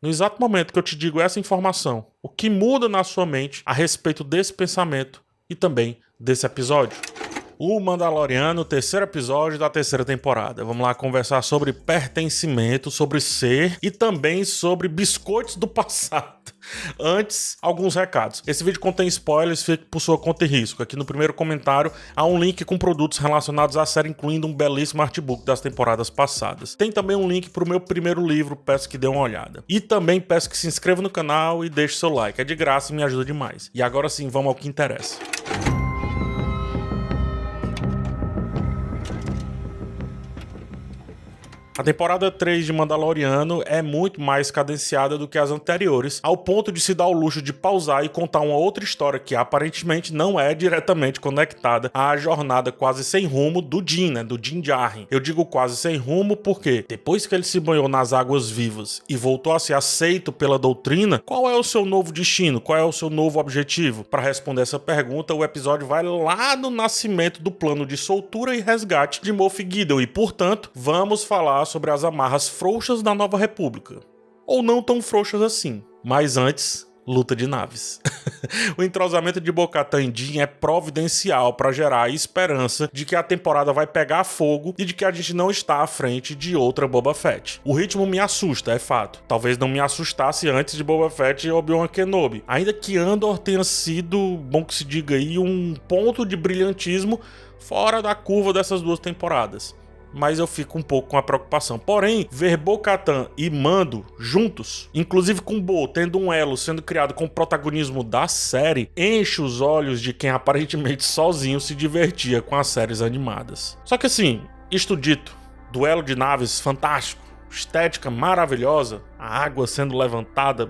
No exato momento que eu te digo essa informação, o que muda na sua mente a respeito desse pensamento e também desse episódio? O Mandaloriano, terceiro episódio da terceira temporada. Vamos lá conversar sobre pertencimento, sobre ser e também sobre biscoitos do passado. Antes, alguns recados. Esse vídeo contém spoilers, fique por sua conta e risco. Aqui no primeiro comentário há um link com produtos relacionados à série, incluindo um belíssimo artbook das temporadas passadas. Tem também um link para o meu primeiro livro, peço que dê uma olhada. E também peço que se inscreva no canal e deixe seu like, é de graça e me ajuda demais. E agora sim, vamos ao que interessa. A temporada 3 de Mandaloriano é muito mais cadenciada do que as anteriores, ao ponto de se dar o luxo de pausar e contar uma outra história que aparentemente não é diretamente conectada à jornada quase sem rumo do Din, né, do Din Djarin. Eu digo quase sem rumo porque depois que ele se banhou nas águas vivas e voltou a ser aceito pela doutrina, qual é o seu novo destino? Qual é o seu novo objetivo? Para responder essa pergunta, o episódio vai lá no nascimento do plano de soltura e resgate de Moff Gideon e, portanto, vamos falar sobre as amarras frouxas da Nova República. Ou não tão frouxas assim. Mas antes, luta de naves. o entrosamento de Bocatan e Din é providencial para gerar a esperança de que a temporada vai pegar fogo e de que a gente não está à frente de outra Boba Fett. O ritmo me assusta, é fato. Talvez não me assustasse antes de Boba Fett e Obi-Wan Kenobi. Ainda que Andor tenha sido, bom que se diga aí, um ponto de brilhantismo fora da curva dessas duas temporadas mas eu fico um pouco com a preocupação. Porém, ver Bo-Katan e Mando juntos, inclusive com Bo tendo um elo sendo criado com o protagonismo da série, enche os olhos de quem aparentemente sozinho se divertia com as séries animadas. Só que assim, isto dito, duelo de naves fantástico, estética maravilhosa, a água sendo levantada,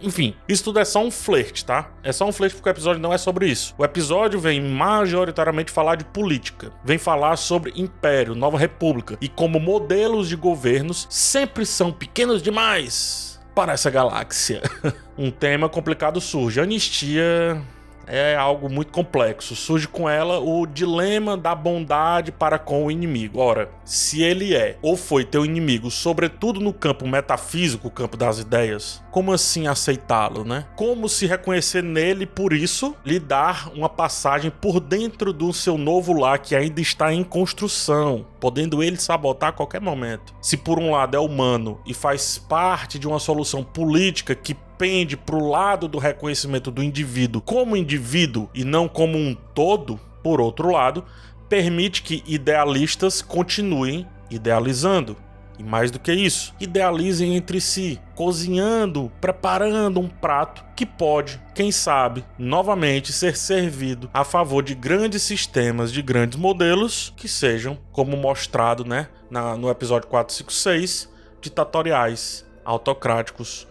enfim, isso tudo é só um flerte, tá? É só um flerte porque o episódio não é sobre isso. O episódio vem majoritariamente falar de política, vem falar sobre império, nova república e como modelos de governos sempre são pequenos demais para essa galáxia. um tema complicado surge, anistia é algo muito complexo. Surge com ela o dilema da bondade para com o inimigo. Ora, se ele é ou foi teu inimigo, sobretudo no campo metafísico, o campo das ideias, como assim aceitá-lo, né? Como se reconhecer nele por isso lhe dar uma passagem por dentro do seu novo lar que ainda está em construção, podendo ele sabotar a qualquer momento. Se por um lado é humano e faz parte de uma solução política que pende para o lado do reconhecimento do indivíduo como indivíduo e não como um todo, por outro lado, permite que idealistas continuem idealizando. E mais do que isso, idealizem entre si, cozinhando, preparando um prato que pode, quem sabe, novamente ser servido a favor de grandes sistemas, de grandes modelos que sejam, como mostrado né, na, no episódio 456, ditatoriais, autocráticos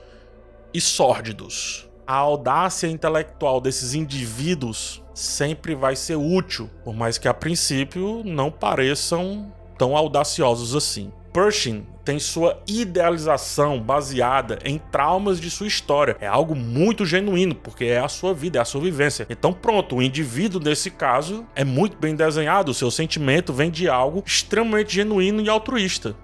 e sórdidos. A audácia intelectual desses indivíduos sempre vai ser útil, por mais que a princípio não pareçam tão audaciosos assim. Pershing tem sua idealização baseada em traumas de sua história. É algo muito genuíno, porque é a sua vida, é a sua vivência. Então, pronto, o indivíduo nesse caso é muito bem desenhado, o seu sentimento vem de algo extremamente genuíno e altruísta.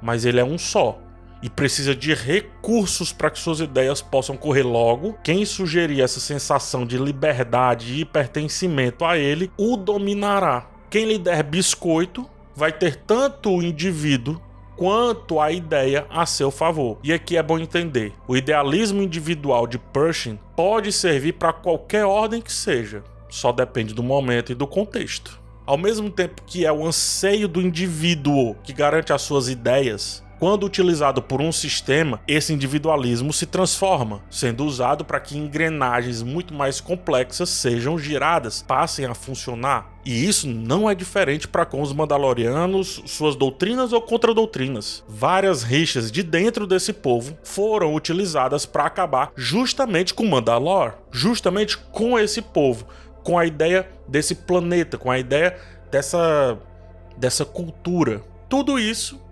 Mas ele é um só e precisa de recursos para que suas ideias possam correr logo. Quem sugerir essa sensação de liberdade e pertencimento a ele o dominará. Quem lhe der biscoito vai ter tanto o indivíduo quanto a ideia a seu favor. E aqui é bom entender: o idealismo individual de Pershing pode servir para qualquer ordem que seja, só depende do momento e do contexto. Ao mesmo tempo que é o anseio do indivíduo que garante as suas ideias, quando utilizado por um sistema, esse individualismo se transforma, sendo usado para que engrenagens muito mais complexas sejam giradas, passem a funcionar. E isso não é diferente para com os Mandalorianos, suas doutrinas ou contradoutrinas. Várias rixas de dentro desse povo foram utilizadas para acabar justamente com Mandalor, justamente com esse povo, com a ideia desse planeta, com a ideia dessa dessa cultura. Tudo isso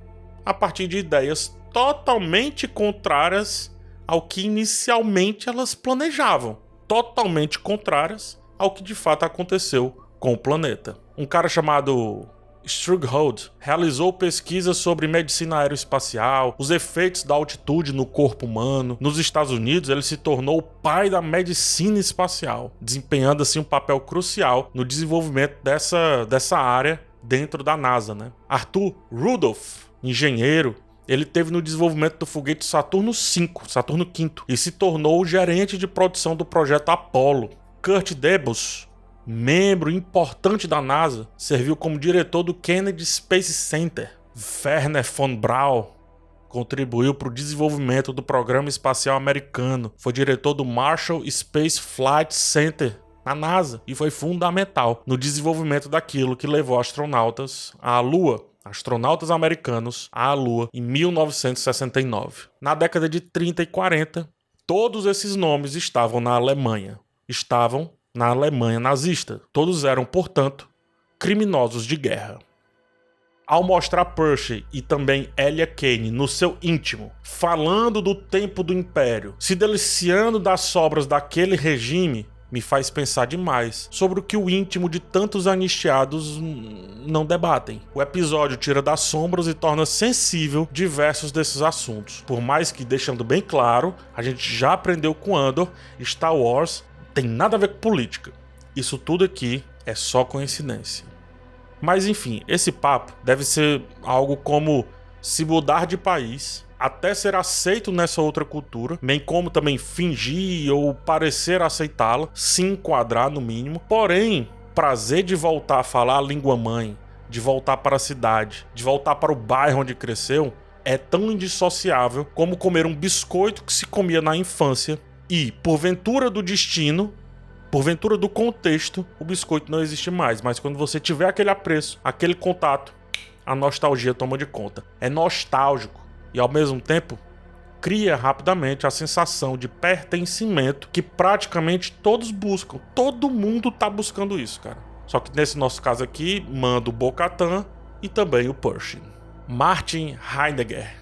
a partir de ideias totalmente contrárias ao que inicialmente elas planejavam, totalmente contrárias ao que de fato aconteceu com o planeta. Um cara chamado Strughold realizou pesquisas sobre medicina aeroespacial, os efeitos da altitude no corpo humano. Nos Estados Unidos, ele se tornou o pai da medicina espacial, desempenhando assim um papel crucial no desenvolvimento dessa, dessa área dentro da NASA. Né? Arthur Rudolph, engenheiro, ele teve no desenvolvimento do foguete Saturno V, Saturno V, e se tornou o gerente de produção do projeto Apollo. Kurt Debus, membro importante da NASA, serviu como diretor do Kennedy Space Center. Werner von Braun contribuiu para o desenvolvimento do programa espacial americano. Foi diretor do Marshall Space Flight Center na NASA e foi fundamental no desenvolvimento daquilo que levou astronautas à Lua. Astronautas americanos à Lua em 1969. Na década de 30 e 40, todos esses nomes estavam na Alemanha. Estavam na Alemanha nazista. Todos eram, portanto, criminosos de guerra. Ao mostrar Pershing e também Elia Kane no seu íntimo, falando do tempo do Império, se deliciando das sobras daquele regime, me faz pensar demais sobre o que o íntimo de tantos anistiados não debatem. O episódio tira das sombras e torna sensível diversos desses assuntos. Por mais que, deixando bem claro, a gente já aprendeu com Andor, Star Wars tem nada a ver com política. Isso tudo aqui é só coincidência. Mas enfim, esse papo deve ser algo como se mudar de país até ser aceito nessa outra cultura, bem como também fingir ou parecer aceitá-la, se enquadrar no mínimo. Porém, prazer de voltar a falar a língua mãe, de voltar para a cidade, de voltar para o bairro onde cresceu, é tão indissociável como comer um biscoito que se comia na infância e, porventura do destino, porventura do contexto, o biscoito não existe mais. Mas quando você tiver aquele apreço, aquele contato, a nostalgia toma de conta. É nostálgico e ao mesmo tempo cria rapidamente a sensação de pertencimento que praticamente todos buscam. Todo mundo tá buscando isso, cara. Só que nesse nosso caso aqui, manda o Bocatan e também o Pershing. Martin Heidegger,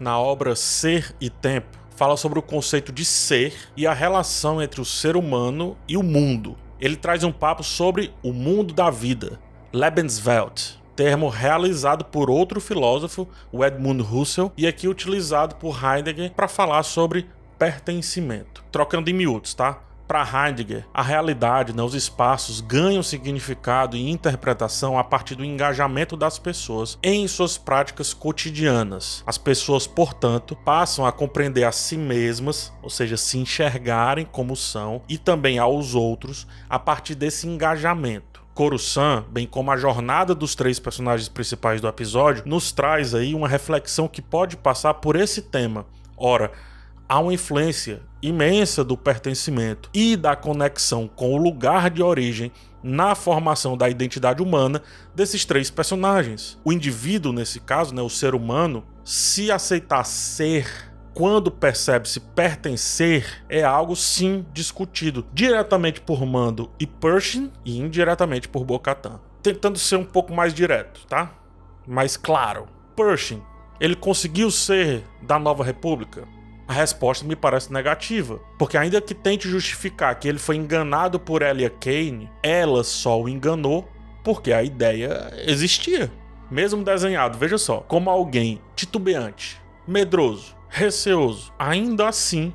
na obra Ser e Tempo, fala sobre o conceito de ser e a relação entre o ser humano e o mundo. Ele traz um papo sobre o mundo da vida, Lebenswelt, termo realizado por outro filósofo, o Edmund Husserl, e aqui utilizado por Heidegger para falar sobre pertencimento. Trocando em miúdos, tá? Para Heidegger, a realidade, né, os espaços ganham significado e interpretação a partir do engajamento das pessoas em suas práticas cotidianas. As pessoas, portanto, passam a compreender a si mesmas, ou seja, se enxergarem como são, e também aos outros a partir desse engajamento. Coruscant, bem como a jornada dos três personagens principais do episódio, nos traz aí uma reflexão que pode passar por esse tema. Ora, há uma influência imensa do pertencimento e da conexão com o lugar de origem na formação da identidade humana desses três personagens. O indivíduo, nesse caso, né, o ser humano, se aceitar ser quando percebe-se pertencer, é algo sim discutido diretamente por Mando e Pershing e indiretamente por Bocatan. Tentando ser um pouco mais direto, tá? Mais claro. Pershing, ele conseguiu ser da Nova República? A resposta me parece negativa, porque ainda que tente justificar que ele foi enganado por Elia Kane, ela só o enganou porque a ideia existia. Mesmo desenhado, veja só, como alguém titubeante, medroso, receoso, ainda assim,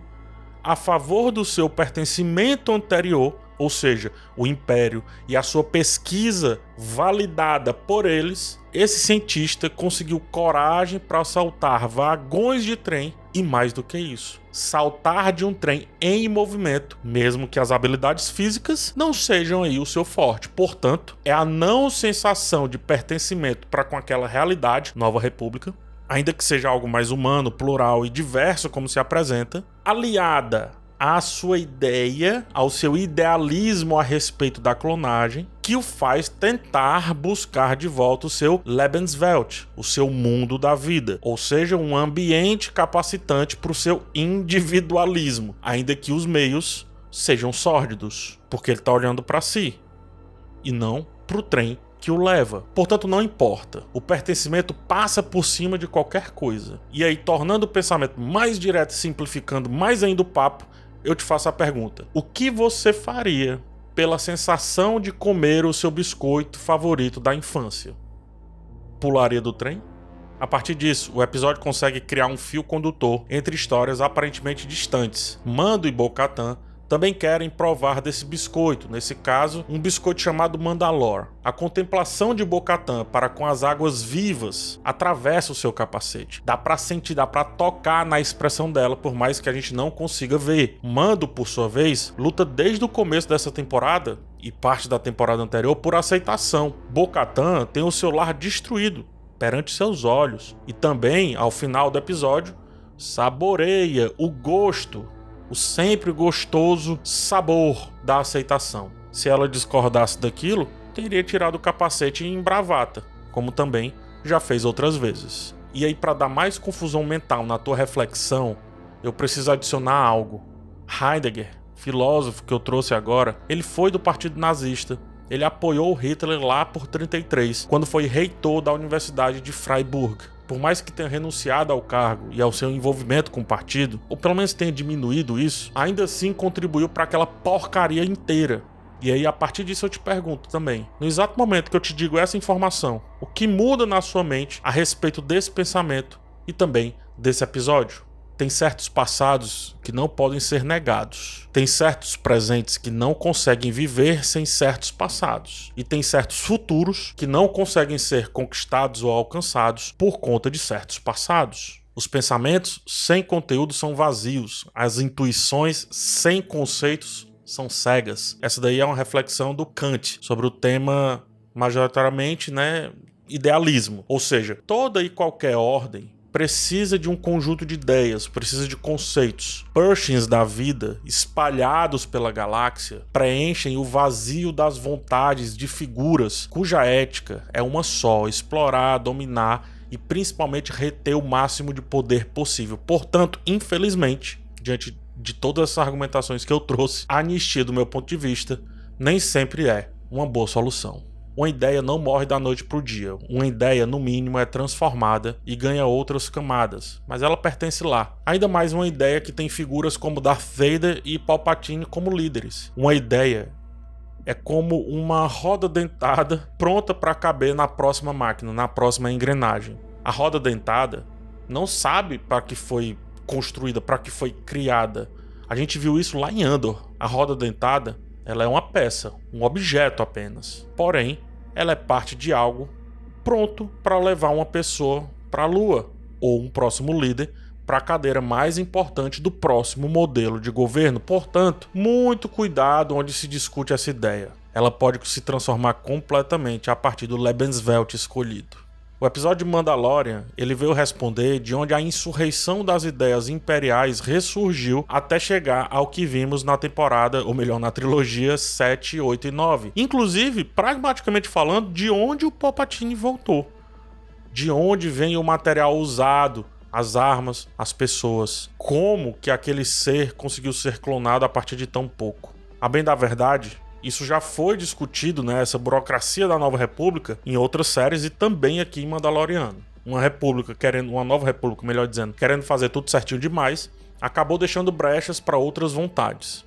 a favor do seu pertencimento anterior, ou seja, o império e a sua pesquisa validada por eles, esse cientista conseguiu coragem para saltar vagões de trem e mais do que isso, saltar de um trem em movimento, mesmo que as habilidades físicas não sejam aí o seu forte. Portanto, é a não sensação de pertencimento para com aquela realidade, Nova República, ainda que seja algo mais humano, plural e diverso como se apresenta, aliada à sua ideia, ao seu idealismo a respeito da clonagem, que o faz tentar buscar de volta o seu Lebenswelt, o seu mundo da vida, ou seja, um ambiente capacitante para o seu individualismo, ainda que os meios sejam sórdidos, porque ele está olhando para si e não para o trem que o leva. Portanto, não importa. O pertencimento passa por cima de qualquer coisa. E aí, tornando o pensamento mais direto e simplificando mais ainda o papo, eu te faço a pergunta: o que você faria pela sensação de comer o seu biscoito favorito da infância? pularia do trem? A partir disso, o episódio consegue criar um fio condutor entre histórias aparentemente distantes. Mando e Bo-Katan também querem provar desse biscoito, nesse caso, um biscoito chamado Mandalor. A contemplação de Bocatan para com as águas vivas atravessa o seu capacete. Dá para sentir, dá para tocar na expressão dela, por mais que a gente não consiga ver. Mando, por sua vez, luta desde o começo dessa temporada e parte da temporada anterior por aceitação. Bocatan tem o seu lar destruído perante seus olhos e também, ao final do episódio, saboreia o gosto o sempre gostoso sabor da aceitação. Se ela discordasse daquilo, teria tirado o capacete em bravata, como também já fez outras vezes. E aí, para dar mais confusão mental na tua reflexão, eu preciso adicionar algo. Heidegger, filósofo que eu trouxe agora, ele foi do partido nazista. Ele apoiou Hitler lá por 33, quando foi reitor da Universidade de Freiburg por mais que tenha renunciado ao cargo e ao seu envolvimento com o partido, ou pelo menos tenha diminuído isso, ainda assim contribuiu para aquela porcaria inteira. E aí, a partir disso, eu te pergunto também: no exato momento que eu te digo essa informação, o que muda na sua mente a respeito desse pensamento e também desse episódio? Tem certos passados que não podem ser negados. Tem certos presentes que não conseguem viver sem certos passados. E tem certos futuros que não conseguem ser conquistados ou alcançados por conta de certos passados. Os pensamentos sem conteúdo são vazios. As intuições sem conceitos são cegas. Essa daí é uma reflexão do Kant sobre o tema majoritariamente, né, idealismo. Ou seja, toda e qualquer ordem precisa de um conjunto de ideias, precisa de conceitos. Pershings da vida, espalhados pela galáxia, preenchem o vazio das vontades de figuras cuja ética é uma só: explorar, dominar e principalmente reter o máximo de poder possível. Portanto, infelizmente, diante de todas essas argumentações que eu trouxe, a anistia, do meu ponto de vista, nem sempre é uma boa solução. Uma ideia não morre da noite para o dia. Uma ideia, no mínimo, é transformada e ganha outras camadas, mas ela pertence lá. Ainda mais uma ideia que tem figuras como Darth Vader e Palpatine como líderes. Uma ideia é como uma roda dentada pronta para caber na próxima máquina, na próxima engrenagem. A roda dentada não sabe para que foi construída, para que foi criada. A gente viu isso lá em Andor. A roda dentada, ela é uma peça, um objeto apenas. Porém, ela é parte de algo pronto para levar uma pessoa para a Lua ou um próximo líder para a cadeira mais importante do próximo modelo de governo. Portanto, muito cuidado onde se discute essa ideia. Ela pode se transformar completamente a partir do Lebenswelt escolhido. O episódio de Mandalorian, ele veio responder de onde a insurreição das ideias imperiais ressurgiu até chegar ao que vimos na temporada, ou melhor, na trilogia 7, 8 e 9. Inclusive, pragmaticamente falando, de onde o Palpatine voltou. De onde vem o material usado, as armas, as pessoas. Como que aquele ser conseguiu ser clonado a partir de tão pouco? A bem da verdade, isso já foi discutido, né, essa burocracia da Nova República, em outras séries e também aqui em Mandaloriano. Uma república querendo, uma nova república, melhor dizendo, querendo fazer tudo certinho demais, acabou deixando brechas para outras vontades.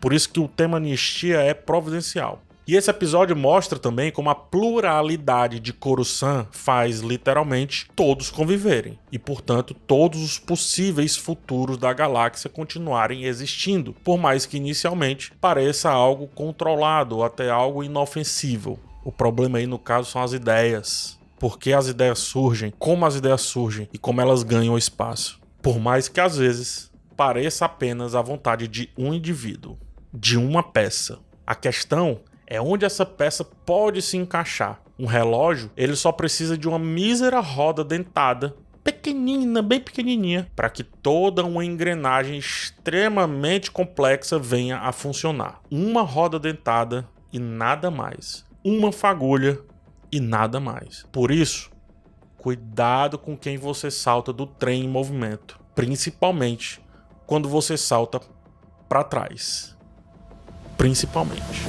Por isso que o tema anistia é providencial. E esse episódio mostra também como a pluralidade de Coruscant faz literalmente todos conviverem e, portanto, todos os possíveis futuros da galáxia continuarem existindo, por mais que inicialmente pareça algo controlado ou até algo inofensivo. O problema aí no caso são as ideias. Por que as ideias surgem, como as ideias surgem e como elas ganham espaço. Por mais que às vezes pareça apenas a vontade de um indivíduo, de uma peça. A questão é onde essa peça pode se encaixar. Um relógio, ele só precisa de uma mísera roda dentada, pequenina, bem pequenininha, para que toda uma engrenagem extremamente complexa venha a funcionar. Uma roda dentada e nada mais. Uma fagulha e nada mais. Por isso, cuidado com quem você salta do trem em movimento, principalmente quando você salta para trás. Principalmente.